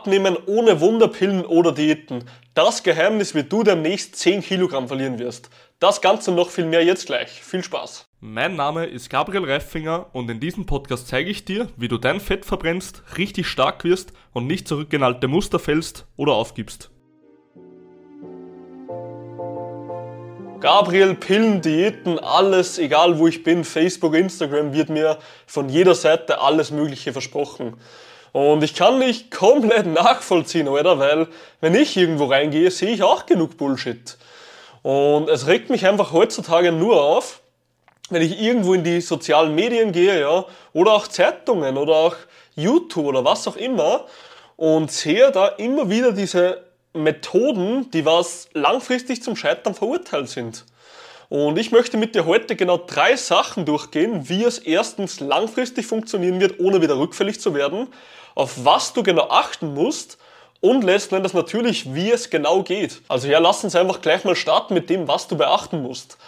Abnehmen ohne Wunderpillen oder Diäten. Das Geheimnis, wie du demnächst 10 Kilogramm verlieren wirst. Das Ganze noch viel mehr jetzt gleich. Viel Spaß. Mein Name ist Gabriel Reifinger und in diesem Podcast zeige ich dir, wie du dein Fett verbrennst, richtig stark wirst und nicht zurück in alte Muster fällst oder aufgibst. Gabriel, Pillen, Diäten, alles, egal wo ich bin, Facebook, Instagram, wird mir von jeder Seite alles Mögliche versprochen. Und ich kann nicht komplett nachvollziehen, oder? Weil, wenn ich irgendwo reingehe, sehe ich auch genug Bullshit. Und es regt mich einfach heutzutage nur auf, wenn ich irgendwo in die sozialen Medien gehe, ja, oder auch Zeitungen oder auch YouTube oder was auch immer und sehe da immer wieder diese Methoden, die was langfristig zum Scheitern verurteilt sind. Und ich möchte mit dir heute genau drei Sachen durchgehen, wie es erstens langfristig funktionieren wird, ohne wieder rückfällig zu werden, auf was du genau achten musst und letzten Endes natürlich, wie es genau geht. Also ja, lass uns einfach gleich mal starten mit dem, was du beachten musst.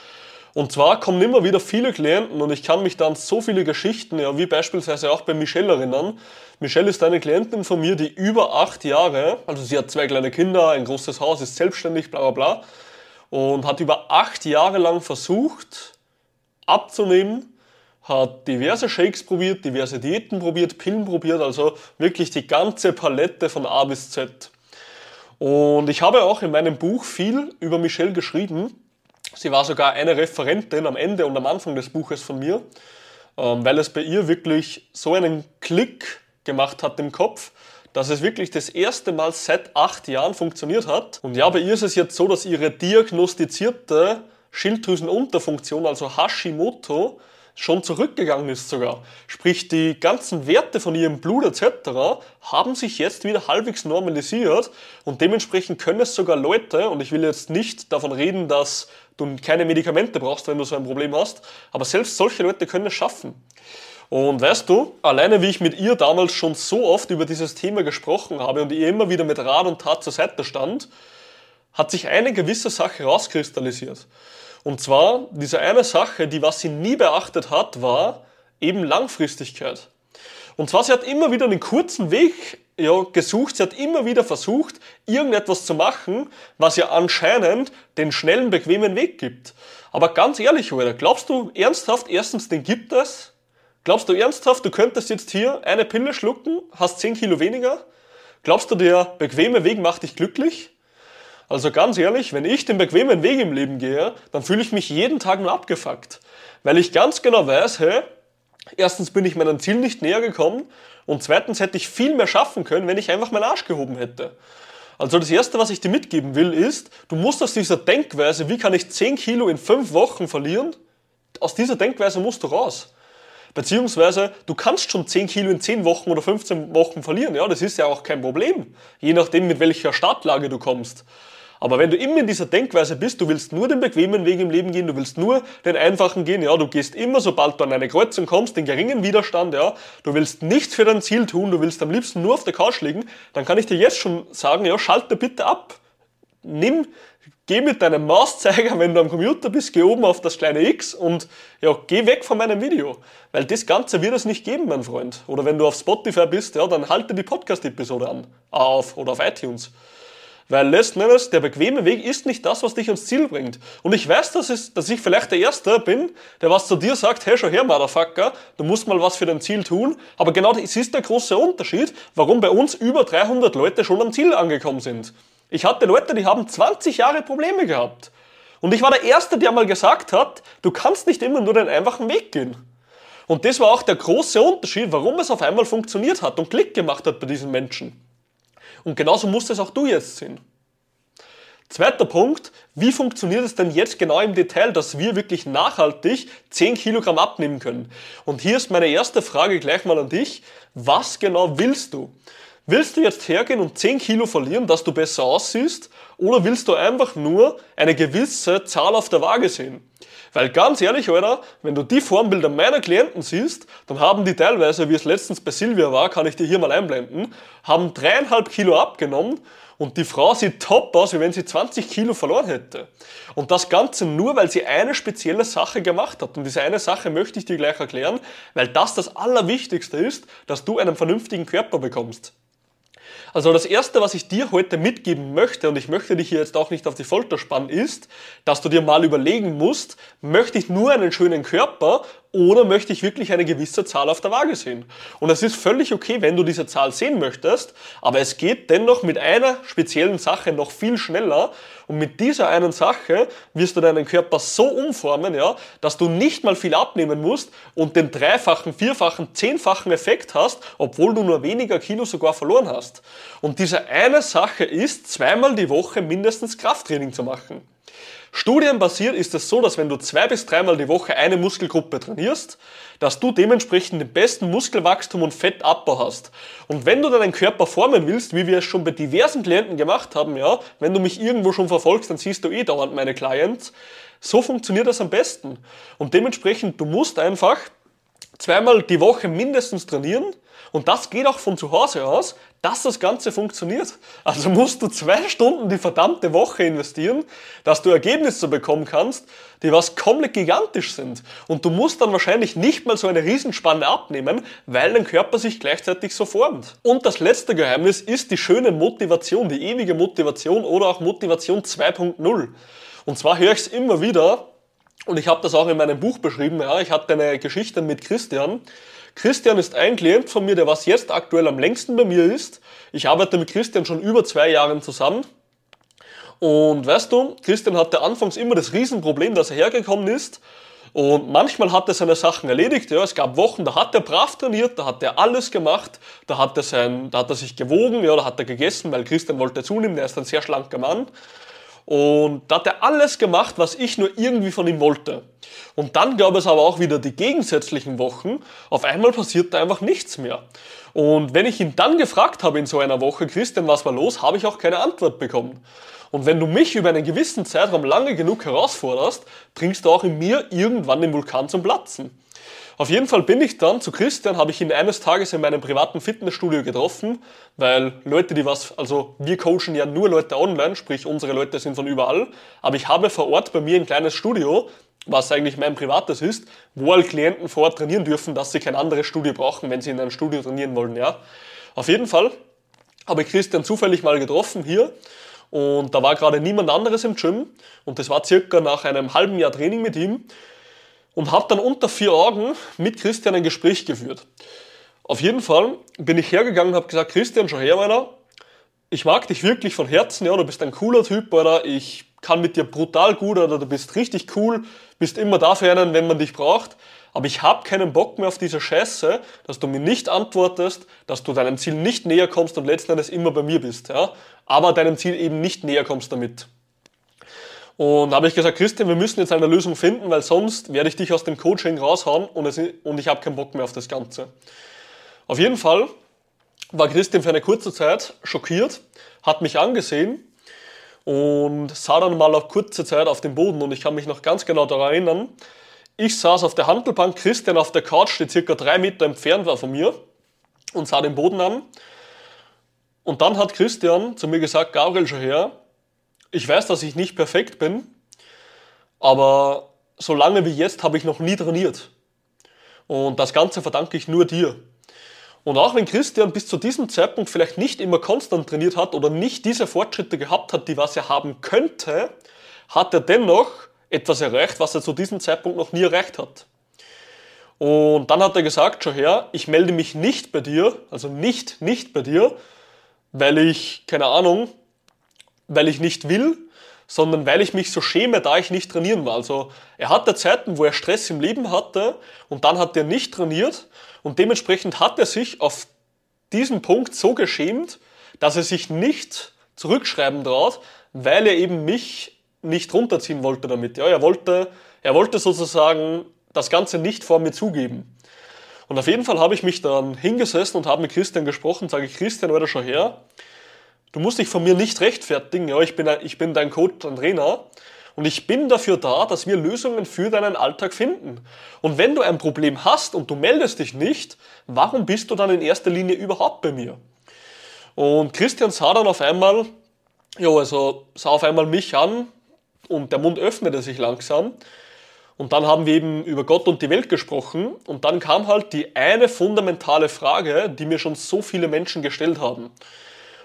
Und zwar kommen immer wieder viele Klienten und ich kann mich dann so viele Geschichten, ja, wie beispielsweise auch bei Michelle erinnern. Michelle ist eine Klientin von mir, die über acht Jahre, also sie hat zwei kleine Kinder, ein großes Haus, ist selbstständig, bla bla bla, und hat über acht Jahre lang versucht abzunehmen, hat diverse Shakes probiert, diverse Diäten probiert, Pillen probiert, also wirklich die ganze Palette von A bis Z. Und ich habe auch in meinem Buch viel über Michelle geschrieben. Sie war sogar eine Referentin am Ende und am Anfang des Buches von mir, ähm, weil es bei ihr wirklich so einen Klick gemacht hat im Kopf, dass es wirklich das erste Mal seit acht Jahren funktioniert hat. Und ja, bei ihr ist es jetzt so, dass ihre diagnostizierte Schilddrüsenunterfunktion, also Hashimoto, schon zurückgegangen ist sogar. Sprich, die ganzen Werte von ihrem Blut etc. haben sich jetzt wieder halbwegs normalisiert und dementsprechend können es sogar Leute, und ich will jetzt nicht davon reden, dass du keine Medikamente brauchst, wenn du so ein Problem hast, aber selbst solche Leute können es schaffen. Und weißt du, alleine wie ich mit ihr damals schon so oft über dieses Thema gesprochen habe und ihr immer wieder mit Rat und Tat zur Seite stand, hat sich eine gewisse Sache rauskristallisiert. Und zwar diese eine Sache, die was sie nie beachtet hat, war eben Langfristigkeit. Und zwar, sie hat immer wieder einen kurzen Weg ja, gesucht, sie hat immer wieder versucht, irgendetwas zu machen, was ja anscheinend den schnellen, bequemen Weg gibt. Aber ganz ehrlich, Alter, glaubst du ernsthaft, erstens, den gibt es? Glaubst du ernsthaft, du könntest jetzt hier eine Pille schlucken, hast 10 Kilo weniger? Glaubst du, der bequeme Weg macht dich glücklich? Also ganz ehrlich, wenn ich den bequemen Weg im Leben gehe, dann fühle ich mich jeden Tag nur abgefuckt. Weil ich ganz genau weiß, hey, erstens bin ich meinem Ziel nicht näher gekommen und zweitens hätte ich viel mehr schaffen können, wenn ich einfach meinen Arsch gehoben hätte. Also das Erste, was ich dir mitgeben will, ist, du musst aus dieser Denkweise, wie kann ich 10 Kilo in 5 Wochen verlieren, aus dieser Denkweise musst du raus. Beziehungsweise, du kannst schon 10 Kilo in 10 Wochen oder 15 Wochen verlieren. Ja, das ist ja auch kein Problem. Je nachdem, mit welcher Startlage du kommst. Aber wenn du immer in dieser Denkweise bist, du willst nur den bequemen Weg im Leben gehen, du willst nur den einfachen gehen, ja, du gehst immer, sobald du an eine Kreuzung kommst, den geringen Widerstand, ja, du willst nichts für dein Ziel tun, du willst am liebsten nur auf der Couch liegen, dann kann ich dir jetzt schon sagen, ja, schalte bitte ab. Nimm geh mit deinem Mauszeiger, wenn du am Computer bist, geh oben auf das kleine X und ja, geh weg von meinem Video. Weil das Ganze wird es nicht geben, mein Freund. Oder wenn du auf Spotify bist, ja, dann halte die Podcast-Episode an. Auf oder auf iTunes. Weil letzten Endes, der bequeme Weg ist nicht das, was dich ans Ziel bringt. Und ich weiß, dass, es, dass ich vielleicht der Erste bin, der was zu dir sagt, hey, schau her, Motherfucker, du musst mal was für dein Ziel tun. Aber genau das ist der große Unterschied, warum bei uns über 300 Leute schon am Ziel angekommen sind. Ich hatte Leute, die haben 20 Jahre Probleme gehabt. Und ich war der Erste, der mal gesagt hat, du kannst nicht immer nur den einfachen Weg gehen. Und das war auch der große Unterschied, warum es auf einmal funktioniert hat und Klick gemacht hat bei diesen Menschen. Und genauso musst es auch du jetzt sehen. Zweiter Punkt, wie funktioniert es denn jetzt genau im Detail, dass wir wirklich nachhaltig 10 Kilogramm abnehmen können? Und hier ist meine erste Frage gleich mal an dich. Was genau willst du? Willst du jetzt hergehen und 10 Kilo verlieren, dass du besser aussiehst? Oder willst du einfach nur eine gewisse Zahl auf der Waage sehen? Weil ganz ehrlich, Alter, wenn du die Formbilder meiner Klienten siehst, dann haben die teilweise, wie es letztens bei Silvia war, kann ich dir hier mal einblenden, haben dreieinhalb Kilo abgenommen und die Frau sieht top aus, wie wenn sie 20 Kilo verloren hätte. Und das Ganze nur, weil sie eine spezielle Sache gemacht hat. Und diese eine Sache möchte ich dir gleich erklären, weil das das Allerwichtigste ist, dass du einen vernünftigen Körper bekommst. Also das Erste, was ich dir heute mitgeben möchte, und ich möchte dich hier jetzt auch nicht auf die Folter spannen, ist, dass du dir mal überlegen musst, möchte ich nur einen schönen Körper oder möchte ich wirklich eine gewisse Zahl auf der Waage sehen? Und es ist völlig okay, wenn du diese Zahl sehen möchtest, aber es geht dennoch mit einer speziellen Sache noch viel schneller und mit dieser einen Sache wirst du deinen Körper so umformen, ja, dass du nicht mal viel abnehmen musst und den dreifachen, vierfachen, zehnfachen Effekt hast, obwohl du nur weniger Kilo sogar verloren hast. Und diese eine Sache ist, zweimal die Woche mindestens Krafttraining zu machen. Studienbasiert ist es so, dass wenn du zwei bis dreimal die Woche eine Muskelgruppe trainierst, dass du dementsprechend den besten Muskelwachstum und Fettabbau hast. Und wenn du deinen Körper formen willst, wie wir es schon bei diversen Klienten gemacht haben, ja, wenn du mich irgendwo schon verfolgst, dann siehst du eh dauernd meine Clients, so funktioniert das am besten. Und dementsprechend, du musst einfach zweimal die Woche mindestens trainieren und das geht auch von zu Hause aus, dass das Ganze funktioniert. Also musst du zwei Stunden die verdammte Woche investieren, dass du Ergebnisse bekommen kannst, die was komplett gigantisch sind. Und du musst dann wahrscheinlich nicht mal so eine Riesenspanne abnehmen, weil dein Körper sich gleichzeitig so formt. Und das letzte Geheimnis ist die schöne Motivation, die ewige Motivation oder auch Motivation 2.0. Und zwar höre ich es immer wieder, und ich habe das auch in meinem Buch beschrieben, ja, ich hatte eine Geschichte mit Christian, Christian ist ein Klient von mir, der was jetzt aktuell am längsten bei mir ist. Ich arbeite mit Christian schon über zwei Jahre zusammen. Und weißt du, Christian hatte anfangs immer das Riesenproblem, dass er hergekommen ist. Und manchmal hat er seine Sachen erledigt. Ja, es gab Wochen, da hat er brav trainiert, da hat er alles gemacht, da hat er, sein, da hat er sich gewogen, ja, da hat er gegessen, weil Christian wollte zunehmen, der ist ein sehr schlanker Mann. Und da hat er alles gemacht, was ich nur irgendwie von ihm wollte. Und dann gab es aber auch wieder die gegensätzlichen Wochen. Auf einmal passiert da einfach nichts mehr. Und wenn ich ihn dann gefragt habe in so einer Woche, Christian, was war los, habe ich auch keine Antwort bekommen. Und wenn du mich über einen gewissen Zeitraum lange genug herausforderst, bringst du auch in mir irgendwann den Vulkan zum Platzen. Auf jeden Fall bin ich dann zu Christian, habe ich ihn eines Tages in meinem privaten Fitnessstudio getroffen, weil Leute, die was, also wir coachen ja nur Leute online, sprich unsere Leute sind von überall, aber ich habe vor Ort bei mir ein kleines Studio, was eigentlich mein privates ist, wo alle Klienten vor Ort trainieren dürfen, dass sie kein anderes Studio brauchen, wenn sie in einem Studio trainieren wollen, ja. Auf jeden Fall habe ich Christian zufällig mal getroffen hier und da war gerade niemand anderes im Gym und das war circa nach einem halben Jahr Training mit ihm und habe dann unter vier Augen mit Christian ein Gespräch geführt. Auf jeden Fall bin ich hergegangen und habe gesagt, Christian, schau her, meiner, ich mag dich wirklich von Herzen, ja, du bist ein cooler Typ, oder ich kann mit dir brutal gut, oder du bist richtig cool, bist immer da für einen, wenn man dich braucht, aber ich habe keinen Bock mehr auf diese Scheiße, dass du mir nicht antwortest, dass du deinem Ziel nicht näher kommst und letzten Endes immer bei mir bist, ja, aber deinem Ziel eben nicht näher kommst damit. Und da habe ich gesagt, Christian, wir müssen jetzt eine Lösung finden, weil sonst werde ich dich aus dem Coaching raushauen und, es, und ich habe keinen Bock mehr auf das Ganze. Auf jeden Fall war Christian für eine kurze Zeit schockiert, hat mich angesehen und sah dann mal auf kurze Zeit auf den Boden und ich kann mich noch ganz genau daran erinnern. Ich saß auf der Handelbank, Christian auf der Couch, die circa drei Meter entfernt war von mir und sah den Boden an. Und dann hat Christian zu mir gesagt, Gabriel, schon her, ich weiß, dass ich nicht perfekt bin, aber so lange wie jetzt habe ich noch nie trainiert. Und das Ganze verdanke ich nur dir. Und auch wenn Christian bis zu diesem Zeitpunkt vielleicht nicht immer konstant trainiert hat oder nicht diese Fortschritte gehabt hat, die was er haben könnte, hat er dennoch etwas erreicht, was er zu diesem Zeitpunkt noch nie erreicht hat. Und dann hat er gesagt, schau her, ich melde mich nicht bei dir, also nicht, nicht bei dir, weil ich, keine Ahnung, weil ich nicht will, sondern weil ich mich so schäme, da ich nicht trainieren war. Also er hatte Zeiten, wo er Stress im Leben hatte und dann hat er nicht trainiert und dementsprechend hat er sich auf diesen Punkt so geschämt, dass er sich nicht zurückschreiben traut, weil er eben mich nicht runterziehen wollte damit. Ja, er wollte, er wollte sozusagen das Ganze nicht vor mir zugeben. Und auf jeden Fall habe ich mich dann hingesessen und habe mit Christian gesprochen, sage ich, Christian, oder schon her, Du musst dich von mir nicht rechtfertigen. Ja, ich bin, ich bin dein Coach und Trainer. Und ich bin dafür da, dass wir Lösungen für deinen Alltag finden. Und wenn du ein Problem hast und du meldest dich nicht, warum bist du dann in erster Linie überhaupt bei mir? Und Christian sah dann auf einmal, ja, also sah auf einmal mich an und der Mund öffnete sich langsam. Und dann haben wir eben über Gott und die Welt gesprochen. Und dann kam halt die eine fundamentale Frage, die mir schon so viele Menschen gestellt haben.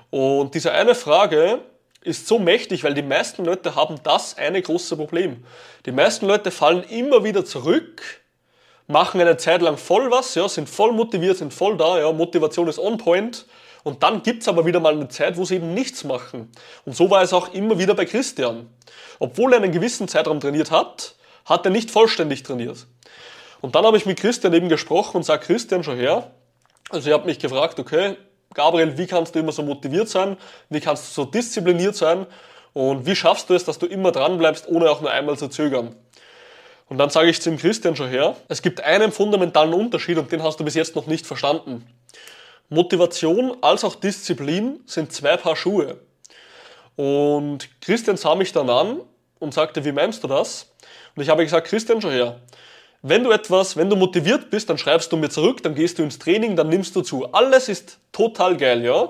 Und diese eine Frage ist so mächtig, weil die meisten Leute haben das eine große Problem. Die meisten Leute fallen immer wieder zurück, machen eine Zeit lang voll was, ja, sind voll motiviert, sind voll da, ja, Motivation ist on point. Und dann gibt's aber wieder mal eine Zeit, wo sie eben nichts machen. Und so war es auch immer wieder bei Christian. Obwohl er einen gewissen Zeitraum trainiert hat, hat er nicht vollständig trainiert. Und dann habe ich mit Christian eben gesprochen und sage, Christian, schon her. Also ich habe mich gefragt, okay, Gabriel, wie kannst du immer so motiviert sein? Wie kannst du so diszipliniert sein? Und wie schaffst du es, dass du immer dran bleibst, ohne auch nur einmal zu zögern? Und dann sage ich zu dem Christian schon her, es gibt einen fundamentalen Unterschied und den hast du bis jetzt noch nicht verstanden. Motivation als auch Disziplin sind zwei Paar Schuhe. Und Christian sah mich dann an und sagte, wie meinst du das? Und ich habe gesagt, Christian, schon her. Wenn du etwas, wenn du motiviert bist, dann schreibst du mir zurück, dann gehst du ins Training, dann nimmst du zu. Alles ist total geil, ja?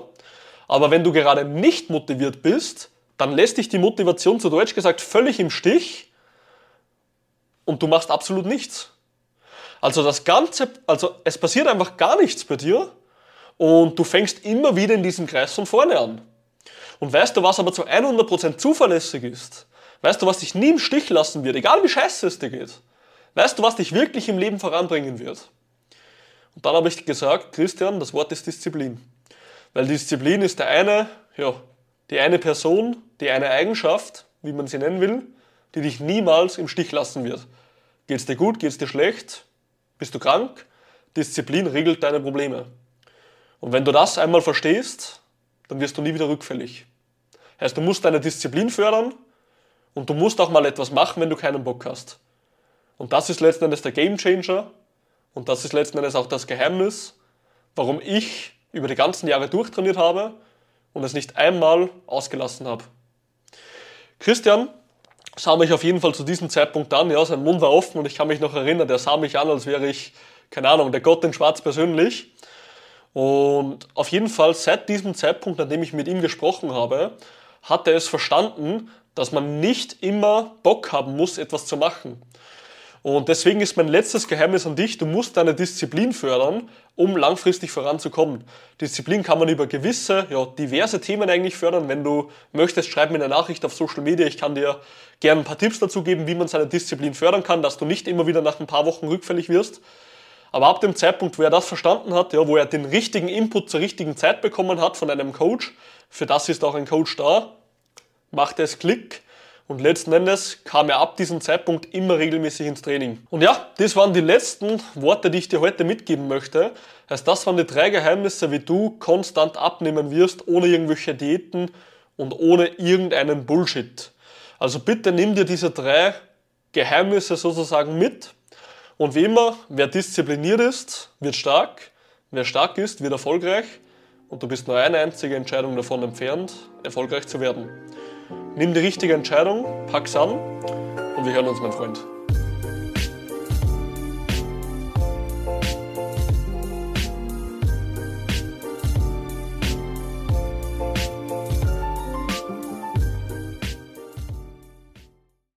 Aber wenn du gerade nicht motiviert bist, dann lässt dich die Motivation zu Deutsch gesagt völlig im Stich und du machst absolut nichts. Also das Ganze, also es passiert einfach gar nichts bei dir und du fängst immer wieder in diesem Kreis von vorne an. Und weißt du, was aber zu 100% zuverlässig ist? Weißt du, was dich nie im Stich lassen wird, egal wie scheiße es dir geht? Weißt du, was dich wirklich im Leben voranbringen wird? Und dann habe ich gesagt, Christian, das Wort ist Disziplin. Weil Disziplin ist der eine, ja, die eine Person, die eine Eigenschaft, wie man sie nennen will, die dich niemals im Stich lassen wird. Geht's dir gut, geht's dir schlecht, bist du krank? Disziplin regelt deine Probleme. Und wenn du das einmal verstehst, dann wirst du nie wieder rückfällig. Heißt, du musst deine Disziplin fördern und du musst auch mal etwas machen, wenn du keinen Bock hast. Und das ist letzten Endes der Game Changer und das ist letzten Endes auch das Geheimnis, warum ich über die ganzen Jahre durchtrainiert habe und es nicht einmal ausgelassen habe. Christian sah mich auf jeden Fall zu diesem Zeitpunkt an, ja, sein Mund war offen und ich kann mich noch erinnern, der sah mich an, als wäre ich, keine Ahnung, der Gott in Schwarz persönlich. Und auf jeden Fall seit diesem Zeitpunkt, an dem ich mit ihm gesprochen habe, hat er es verstanden, dass man nicht immer Bock haben muss, etwas zu machen. Und deswegen ist mein letztes Geheimnis an dich, du musst deine Disziplin fördern, um langfristig voranzukommen. Disziplin kann man über gewisse, ja, diverse Themen eigentlich fördern. Wenn du möchtest, schreib mir eine Nachricht auf Social Media. Ich kann dir gerne ein paar Tipps dazu geben, wie man seine Disziplin fördern kann, dass du nicht immer wieder nach ein paar Wochen rückfällig wirst. Aber ab dem Zeitpunkt, wo er das verstanden hat, ja, wo er den richtigen Input zur richtigen Zeit bekommen hat von einem Coach, für das ist auch ein Coach da, machte es Klick und letzten Endes kam er ab diesem Zeitpunkt immer regelmäßig ins Training. Und ja, das waren die letzten Worte, die ich dir heute mitgeben möchte. Also das waren die drei Geheimnisse, wie du konstant abnehmen wirst, ohne irgendwelche Diäten und ohne irgendeinen Bullshit. Also bitte nimm dir diese drei Geheimnisse sozusagen mit. Und wie immer, wer diszipliniert ist, wird stark. Wer stark ist, wird erfolgreich. Und du bist nur eine einzige Entscheidung davon entfernt, erfolgreich zu werden. Nimm die richtige Entscheidung, pack's an und wir hören uns, mein Freund.